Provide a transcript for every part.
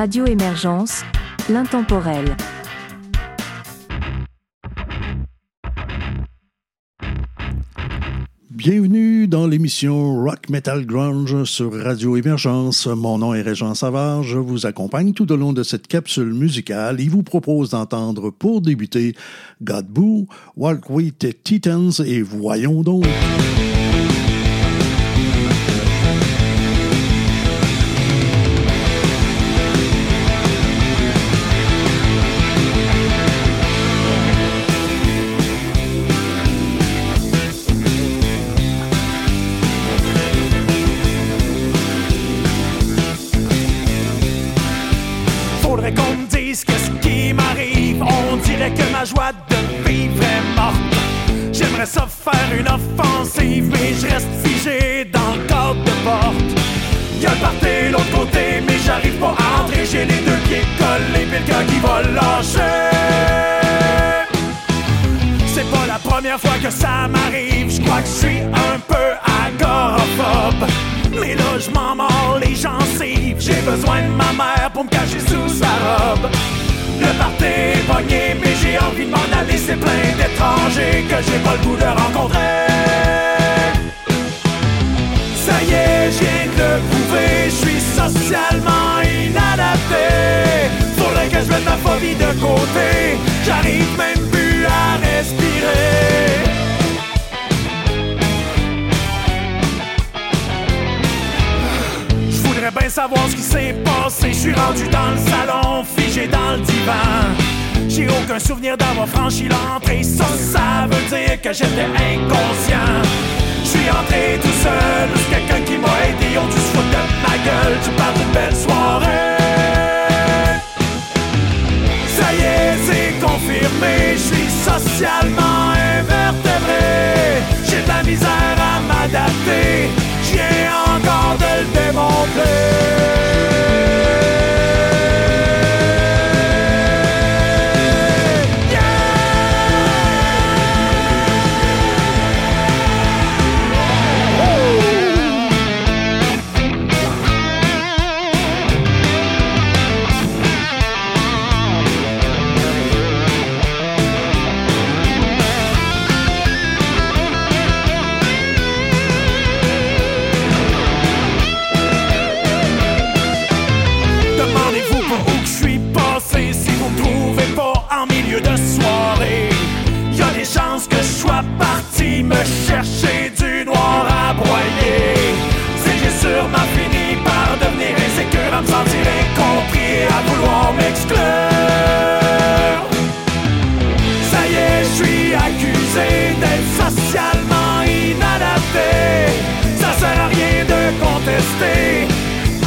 Radio Émergence, l'intemporel. Bienvenue dans l'émission Rock Metal Grunge sur Radio Émergence. Mon nom est Régent Savard. Je vous accompagne tout au long de cette capsule musicale et vous propose d'entendre pour débuter Godbout, Walk with Titans et voyons donc. Ça m'arrive. Je crois que je suis un peu agoraphobe. Mais là, je m'en mords les gencives. J'ai besoin de ma mère pour me cacher sous sa robe. Le party est pogné, mais j'ai envie de m'en aller. C'est plein d'étrangers que j'ai pas le goût de rencontrer. Ça y est, je viens de le prouver, je suis socialement inadapté. Faudrait que je mette ma phobie de côté, dans le salon, figé dans le divan. J'ai aucun souvenir d'avoir franchi l'entrée. Ça, ça veut dire que j'étais inconscient. Je suis entré tout seul, c'est quelqu'un qui m'a aidé. Ont dû se foutre de ma gueule. Tu parles d'une belle soirée. Ça y est, c'est confirmé. Je suis socialement invertébré. J'ai de la misère à m'adapter. Viens encore de le démontrer.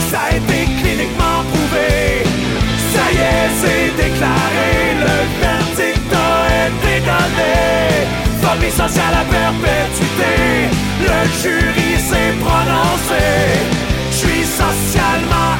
Ça a été cliniquement prouvé. Ça y est, c'est déclaré. Le verdict a été donné. Phobie sociale à perpétuité. Le jury s'est prononcé. Je suis socialement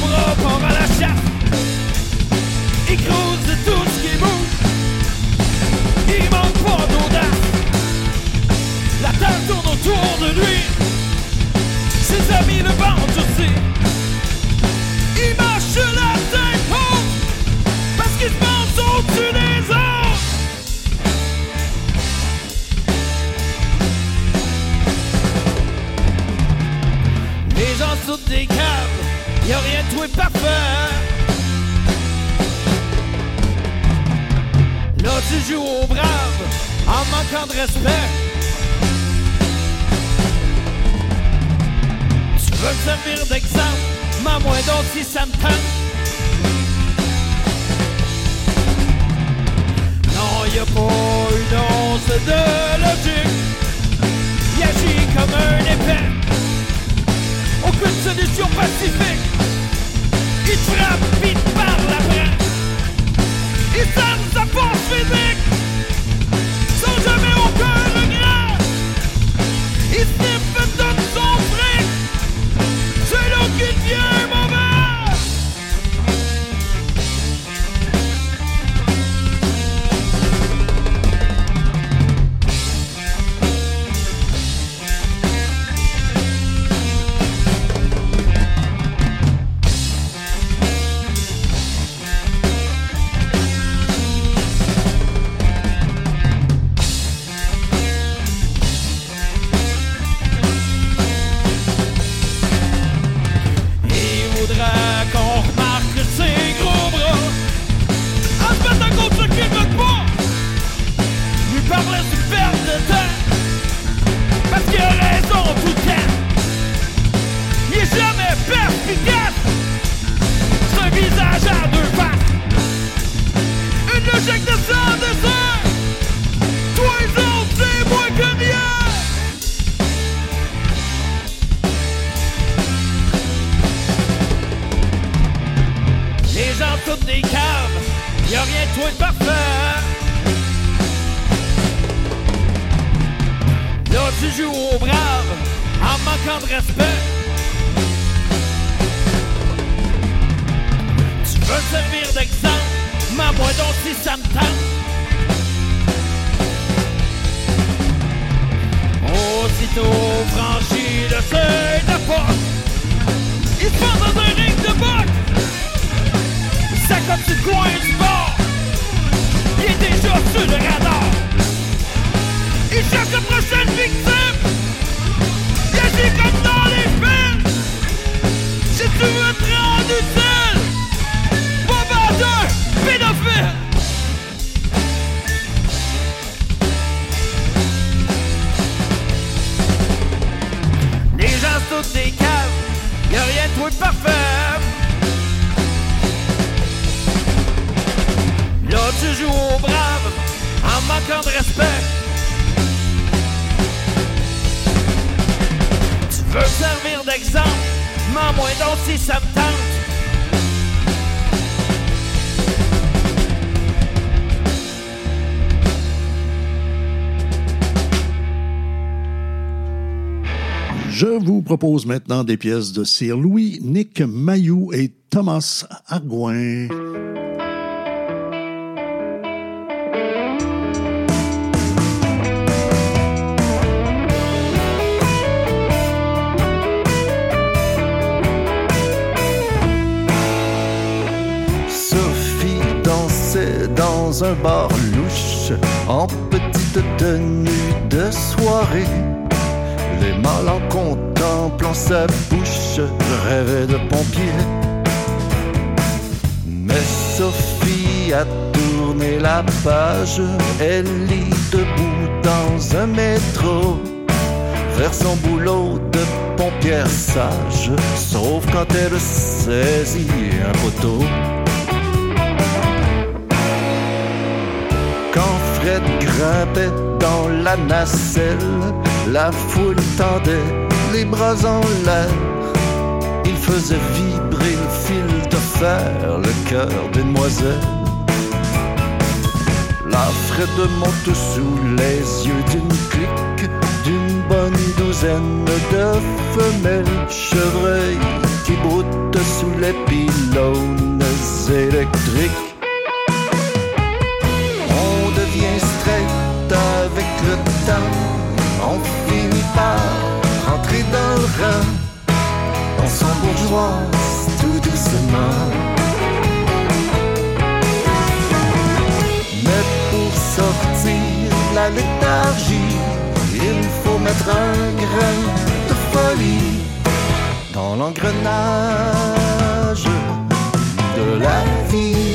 bras partent à la chasse. Il crouse tout ce qui bouge. Il manque pas d'audace. La terre tourne autour de lui. Ses amis le bandent aussi. Il marche la tête haute parce qu'il se pense au-dessus des sautent des caves, y a rien est parfait. Là tu joues au brave en manquant de respect. Tu veux me servir d'exemple, mais moi donc si ça me tente. Non, y a pas une once de logique. Il agit comme un épée. Aucune solution pacifique. Il te frappe, il te parle après. Il sonne sa force physique Sans jamais aucun regret Il Je vous propose maintenant des pièces de Sir Louis, Nick Mayou et Thomas dansait dans un bar louche en petite tenue de soirée. Les mâles en contemplant sa bouche rêvaient de pompier. Mais Sophie a tourné la page, elle lit debout dans un métro. Faire son boulot de pompière sage, sauf quand elle saisit un poteau. Fred grimpait dans la nacelle, la foule tendait les bras en l'air. Il faisait vibrer le fil de fer, le cœur des demoiselles. La Fred monte sous les yeux d'une clique, d'une bonne douzaine de femelles chevreuils qui broutent sous les pylônes électriques. On finit par rentrer dans le rang. On s'embourgeoise tout doucement. Mais pour sortir la léthargie, il faut mettre un grain de folie dans l'engrenage de la vie.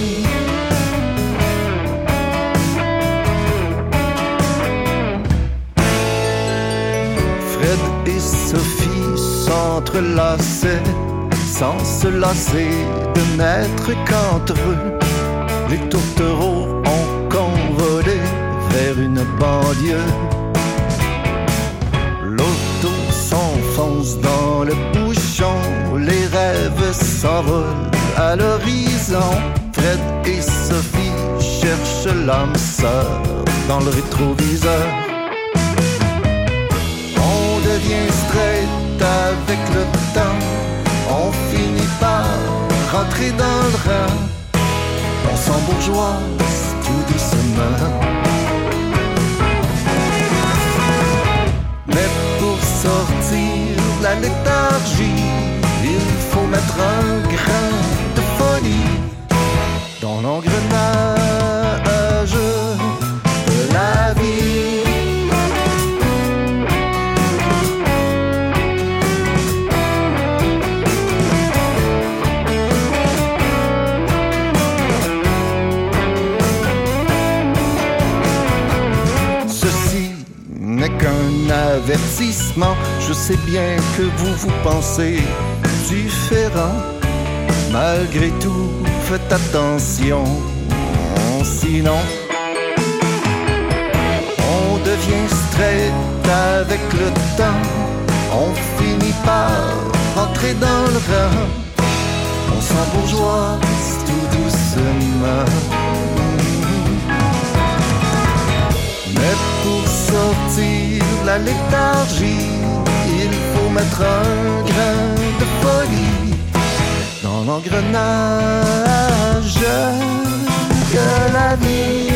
Sans se lasser de n'être qu'entre eux. Les tourtereaux ont convolé vers une banlieue. L'auto s'enfonce dans le bouchon, les rêves s'envolent à l'horizon. Fred et Sophie cherchent l'âme sœur dans le rétroviseur avec le temps. On finit par rentrer dans le rang. On s'embourgeoise tout doucement. Mais pour sortir la léthargie, il faut mettre un grain de folie dans l'engrenage avertissement. Je sais bien que vous vous pensez différent. Malgré tout, faites attention, sinon on devient straight avec le temps. On finit par rentrer dans le rang. On s'embourgeoise tout doucement. Léthargie, il faut mettre un grain de folie dans l'engrenage de la vie.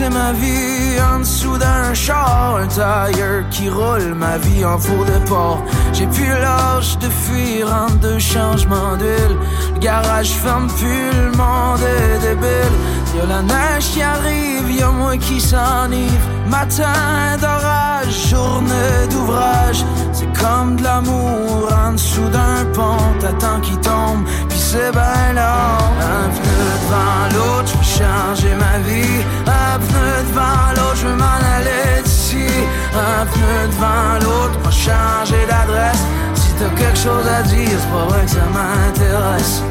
Passer ma vie en dessous d'un char, un tailleur qui roule ma vie en faux de port. J'ai plus l'âge de fuir en deux changements d'huile. Le garage ferme plus, le monde est débile. Y'a la neige qui arrive, y'a moi qui s'enivre. Matin d'orage, journée d'ouvrage. C'est comme de l'amour en dessous d'un pont. T'attends qu'il tombe, puis c'est ben. Devant l'autre, je changer ma vie. Un pneu devant l'autre, je m'en aller d'ici. Un pneu devant l'autre, va changer d'adresse. Si t'as quelque chose à dire, c'est pas vrai que ça m'intéresse.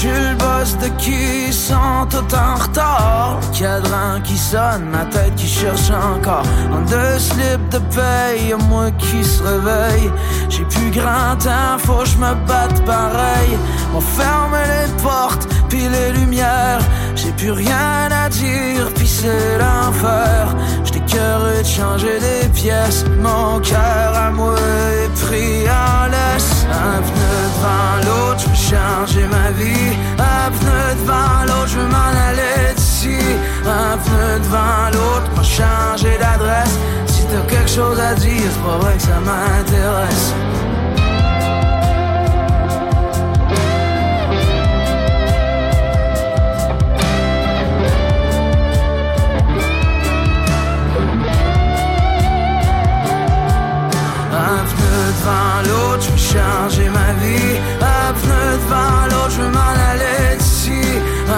J'suis le boss de qui sont tout en retard. Le cadran qui sonne, ma tête qui cherche encore. En deux slips de paye, moi qui se réveille. J'ai plus grand temps, faut que je me batte pareil. On ferme les portes, puis les lumières. J'ai plus rien à dire, puis c'est l'enfer. J'étais curieux de changer des pièces. Mon cœur à moi est pris en laisse. Un pneu devant l'autre, je changer ma vie. Un pneu devant l'autre, je m'en aller d'ici. Un pneu devant l'autre, va changer d'adresse. Si t'as quelque chose à dire, c'est pas vrai que ça m'intéresse. devant l'autre, changer ma vie. Un pneu devant l'autre, je m'en aller d'ici.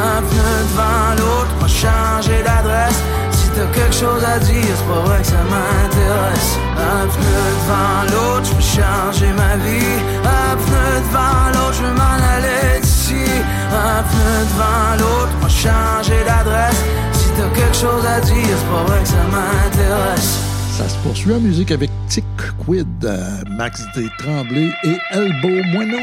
Un pneu devant l'autre, va changer d'adresse. Si t'as quelque chose à dire, c'est pas vrai que ça m'intéresse. Un pneu devant l'autre, je changer ma vie. Un pneu devant l'autre, je m'en aller d'ici. Un pneu devant l'autre, va changer d'adresse. Si t'as quelque chose à dire, c'est pas vrai que ça m'intéresse. Ça se poursuit en musique avec Tic Quid, euh, Max D. Tremblay et Elbow Moineau.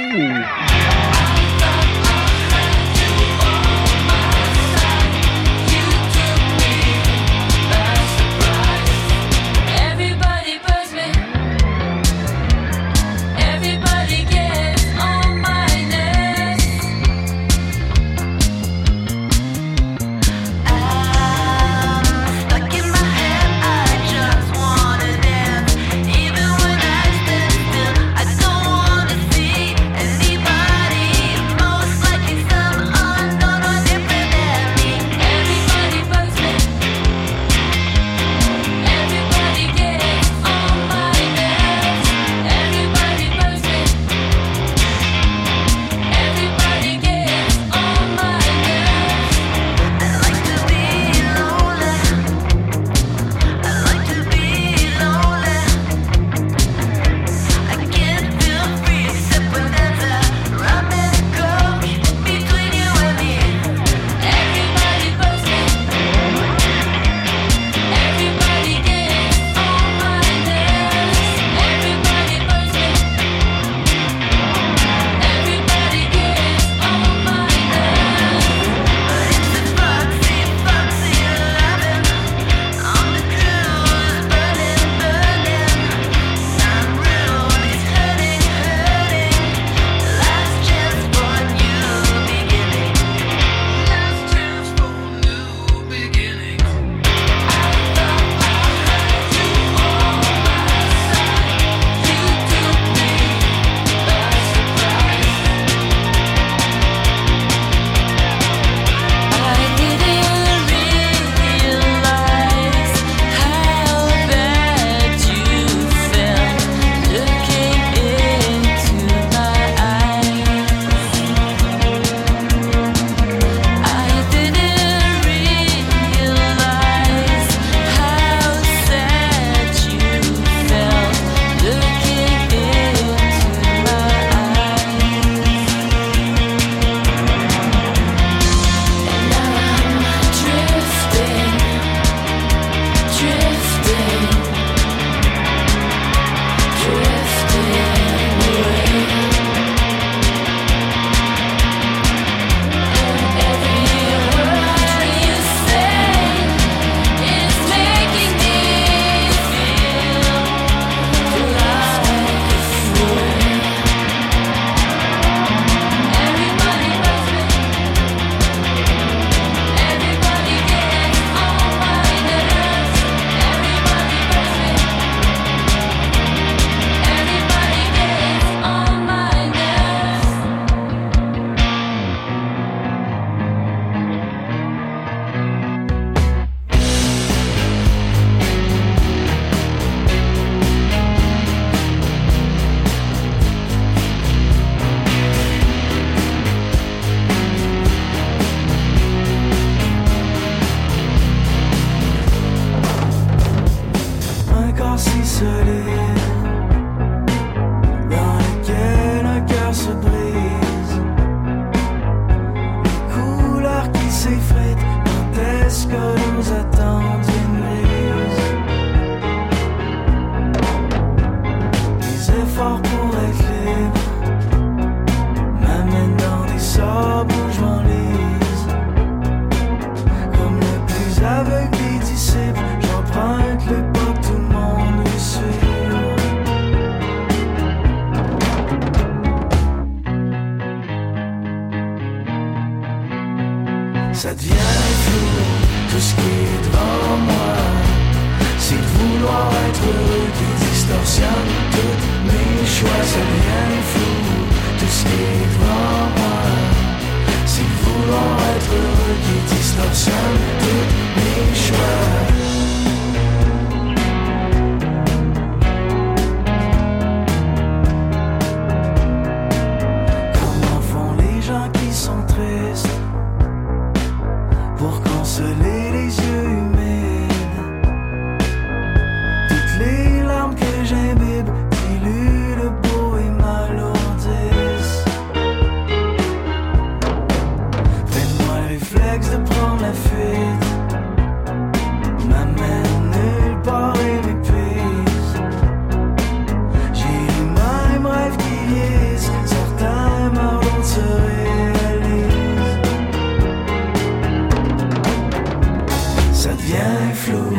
Ça devient flou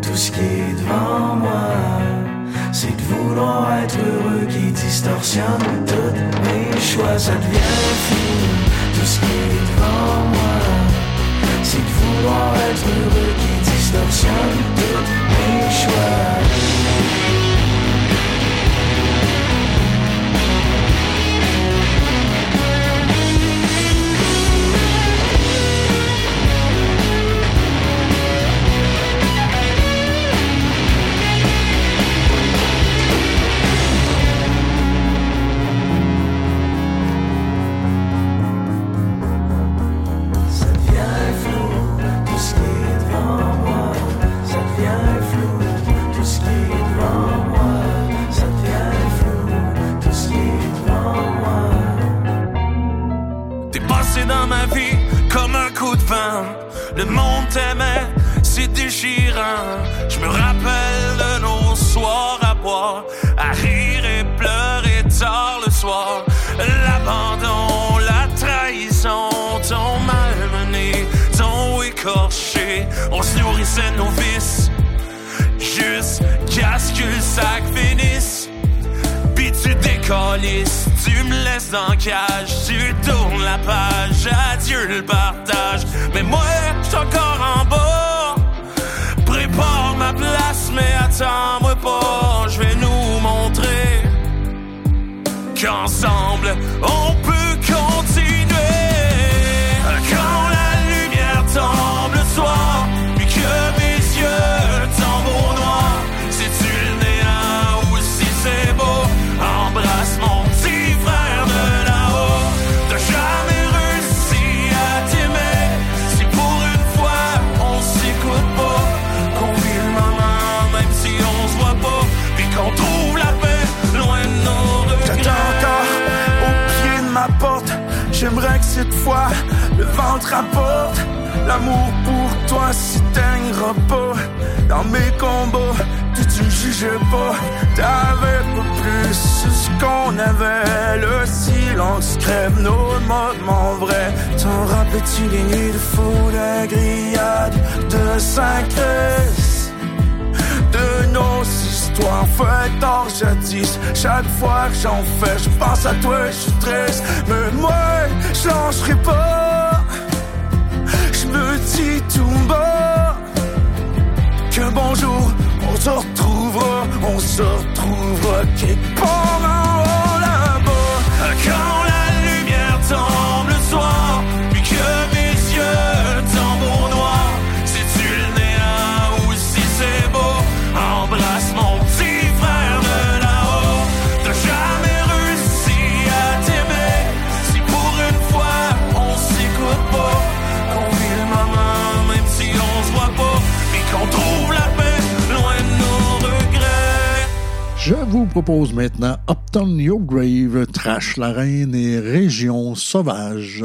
tout ce qui est devant moi. C'est de vouloir être heureux qui distorsionne toutes mes choix. Ça devient flou tout ce qui est devant moi. C'est de vouloir être heureux qui distorsionne toutes mes choix. tu me laisses en cage, tu tournes la page, adieu le partage. Mais moi, j'suis encore en bas. Prépare ma place, mais attends-moi pas, je vais nous montrer qu'ensemble on peut compter. L'amour pour toi s'éteindra pas dans mes combats. Tu te jugeais pas, t'avais pas plus ce qu'on avait. Le silence crève nos moments vrais. T'en rappelles-tu les nuits de fou, la grillade de saint De nos histoires faites en jadis. Chaque fois que j'en fais, je pense à toi et je suis triste. Mais moi, je pas petit tourba que bonjour, on se retrouvera, on se retrouvera quelque part en haut là-bas. Quand la lumière tombe le soir. propose maintenant Upton Your Grave, Trash la Reine et Région Sauvage.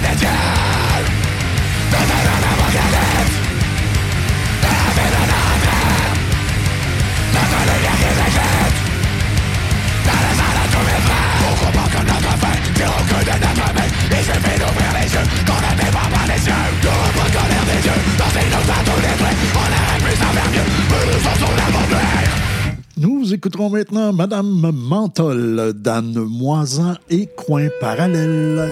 Nous écouterons maintenant Madame Mantol, d'Anne Moisan et Coin Parallèle.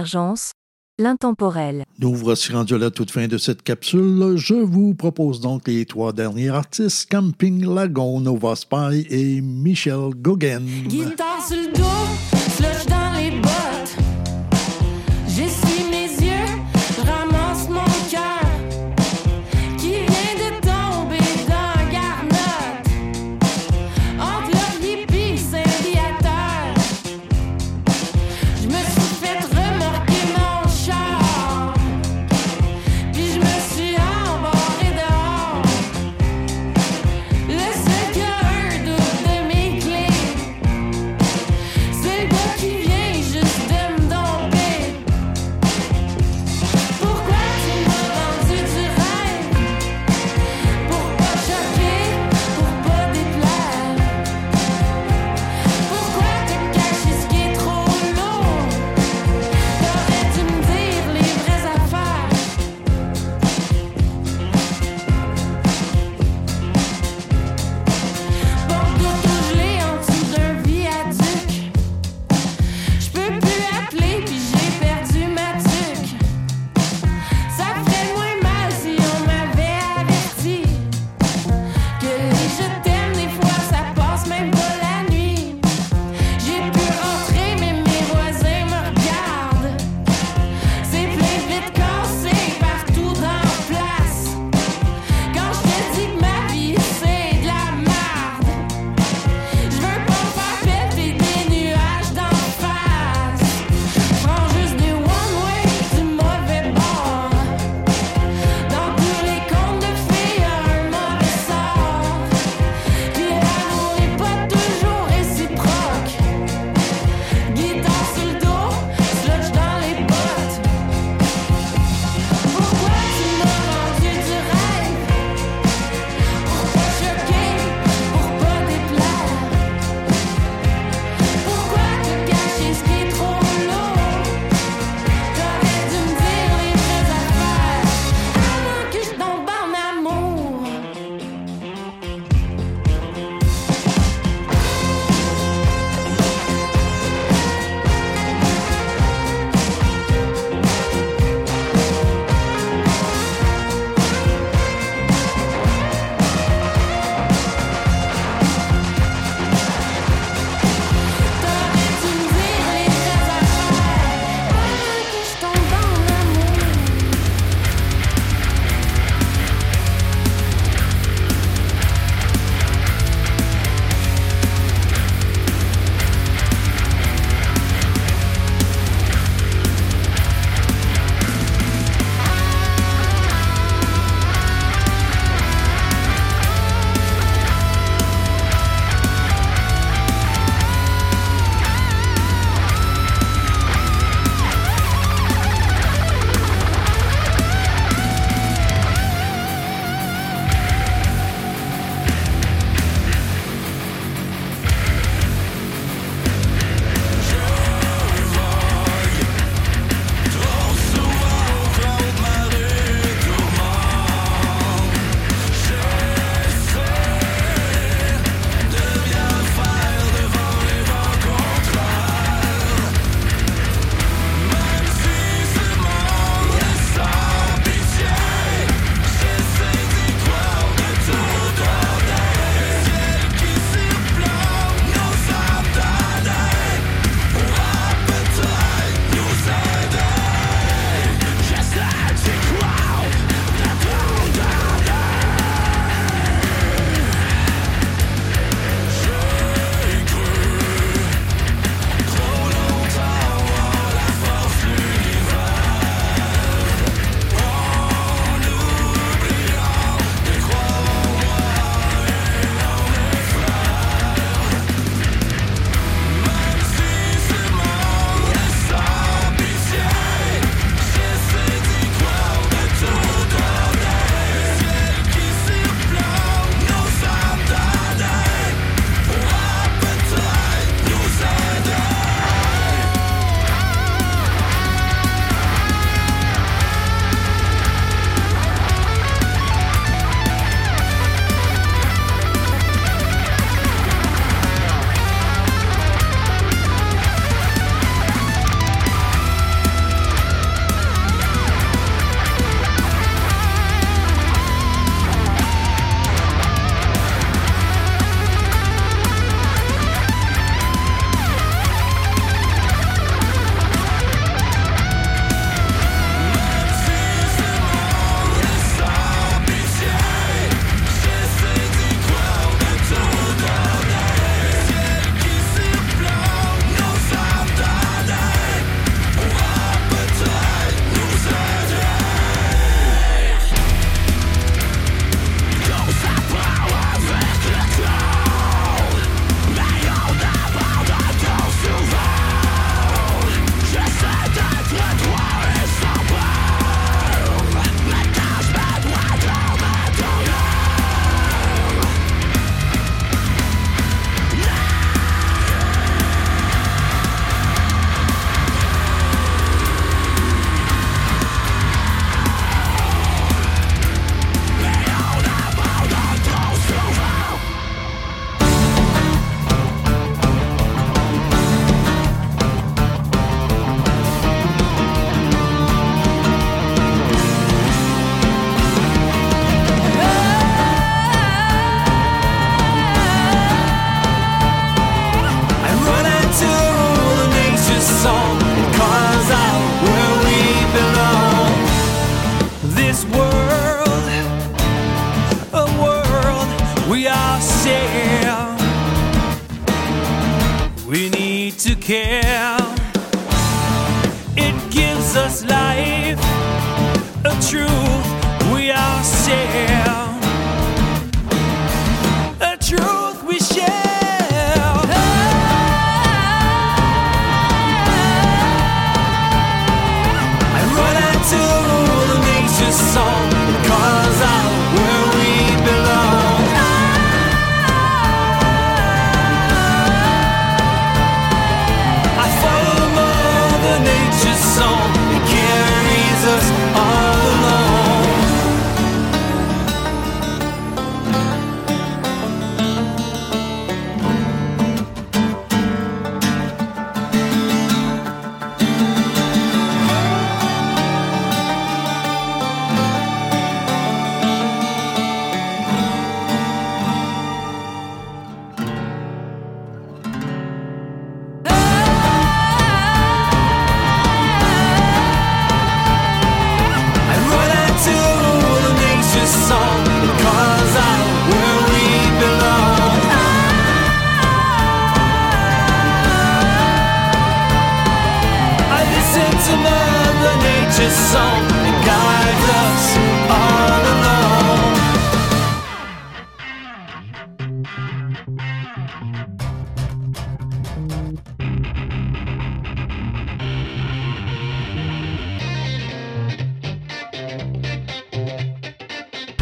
l'émergence, l'intemporel. Nous voici rendus à la toute fin de cette capsule. Je vous propose donc les trois derniers artistes, Camping Lagon, Nova Spy et Michel Gauguin. Guitare sur le dos, It gives us life, a truth we are share.